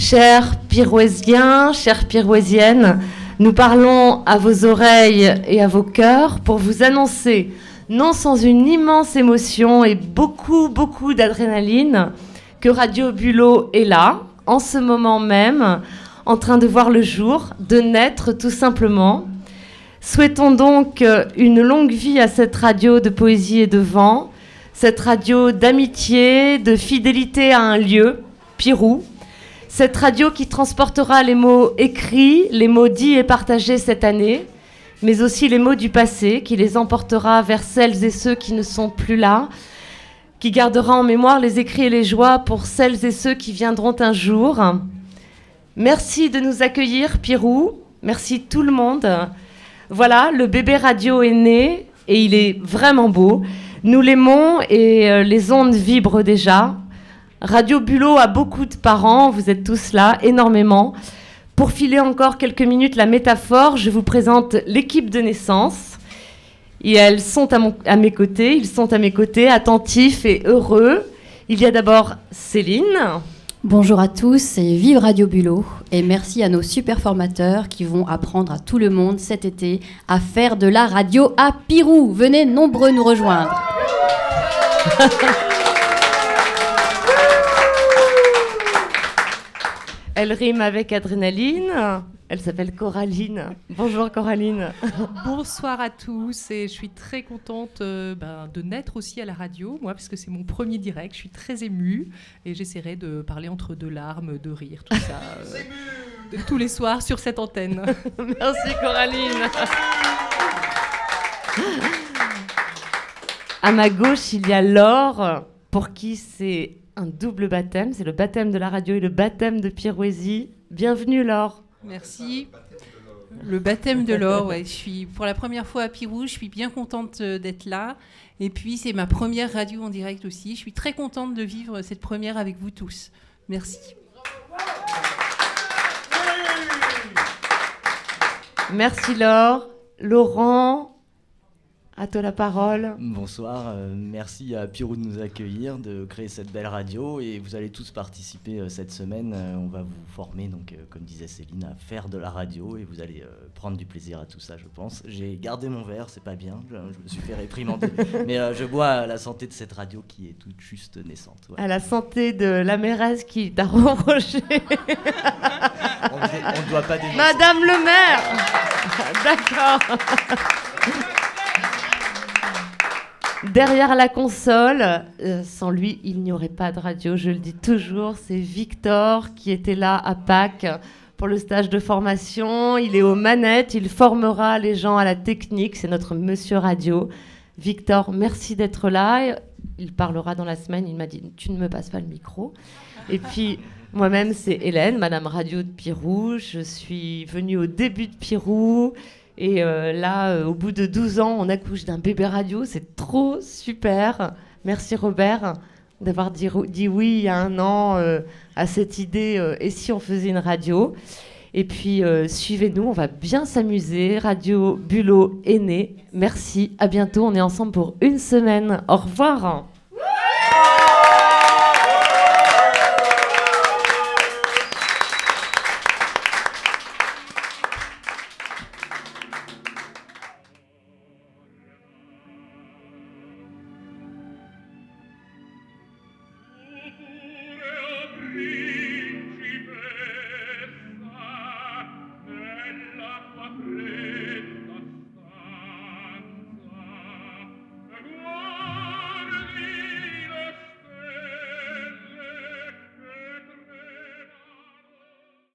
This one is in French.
Chers Pirouésiens, chères Pirouésiennes, nous parlons à vos oreilles et à vos cœurs pour vous annoncer, non sans une immense émotion et beaucoup, beaucoup d'adrénaline, que Radio Bulot est là, en ce moment même, en train de voir le jour, de naître tout simplement. Souhaitons donc une longue vie à cette radio de poésie et de vent, cette radio d'amitié, de fidélité à un lieu, Pirou, cette radio qui transportera les mots écrits, les mots dits et partagés cette année, mais aussi les mots du passé, qui les emportera vers celles et ceux qui ne sont plus là, qui gardera en mémoire les écrits et les joies pour celles et ceux qui viendront un jour. Merci de nous accueillir, Pirou. Merci tout le monde. Voilà, le bébé radio est né et il est vraiment beau. Nous l'aimons et euh, les ondes vibrent déjà. Radio Bulot a beaucoup de parents, vous êtes tous là, énormément. Pour filer encore quelques minutes la métaphore, je vous présente l'équipe de naissance. Et elles sont à, à, mes côtés, ils sont à mes côtés, attentifs et heureux. Il y a d'abord Céline. Bonjour à tous et vive Radio Bulot. Et merci à nos super formateurs qui vont apprendre à tout le monde cet été à faire de la radio à Pirou. Venez nombreux nous rejoindre. Elle rime avec adrénaline. Elle s'appelle Coraline. Bonjour Coraline. Bonsoir à tous et je suis très contente euh, ben, de naître aussi à la radio, moi, parce que c'est mon premier direct. Je suis très émue et j'essaierai de parler entre deux larmes, de rire, tout ça, euh, de tous les soirs sur cette antenne. Merci Coraline. À ma gauche, il y a Laure, pour qui c'est un double baptême. C'est le baptême de la radio et le baptême de Pirouésie. Bienvenue Laure. Merci. Le baptême de l'or, ouais. Je suis pour la première fois à Pirou, je suis bien contente euh, d'être là. Et puis c'est ma première radio en direct aussi. Je suis très contente de vivre cette première avec vous tous. Merci. Merci Laure. Laurent, à toi la parole. Bonsoir, euh, merci à Pirou de nous accueillir, de créer cette belle radio et vous allez tous participer euh, cette semaine. Euh, on va vous former, donc, comme disait Céline, à faire de la radio et vous allez prendre du plaisir à tout ça, je pense. J'ai gardé mon verre, c'est pas bien, je, je, me suis fait réprimander, mais je bois à la santé de cette radio qui est toute juste naissante. Ouais. À la santé de la mairesse qui t'a reproché. on ne doit pas dénoncer. Madame le maire D'accord Derrière la console, euh, sans lui, il n'y aurait pas de radio, je le dis toujours, c'est Victor qui était là à Pâques pour le stage de formation. Il est aux manettes, il formera les gens à la technique, c'est notre monsieur radio. Victor, merci d'être là. Il parlera dans la semaine, il m'a dit, tu ne me passes pas le micro. Et puis, moi-même, c'est Hélène, Madame Radio de Pirou. Je suis venue au début de Pirou. Et euh, là, euh, au bout de 12 ans, on accouche d'un bébé radio. C'est trop super. Merci Robert d'avoir dit, oui il y a un an euh, à cette idée et si on faisait une radio? Et puis suivez-nous, on va bien s'amuser. Radio Bulot est né. Merci, à bientôt. On est ensemble pour une semaine. Au revoir.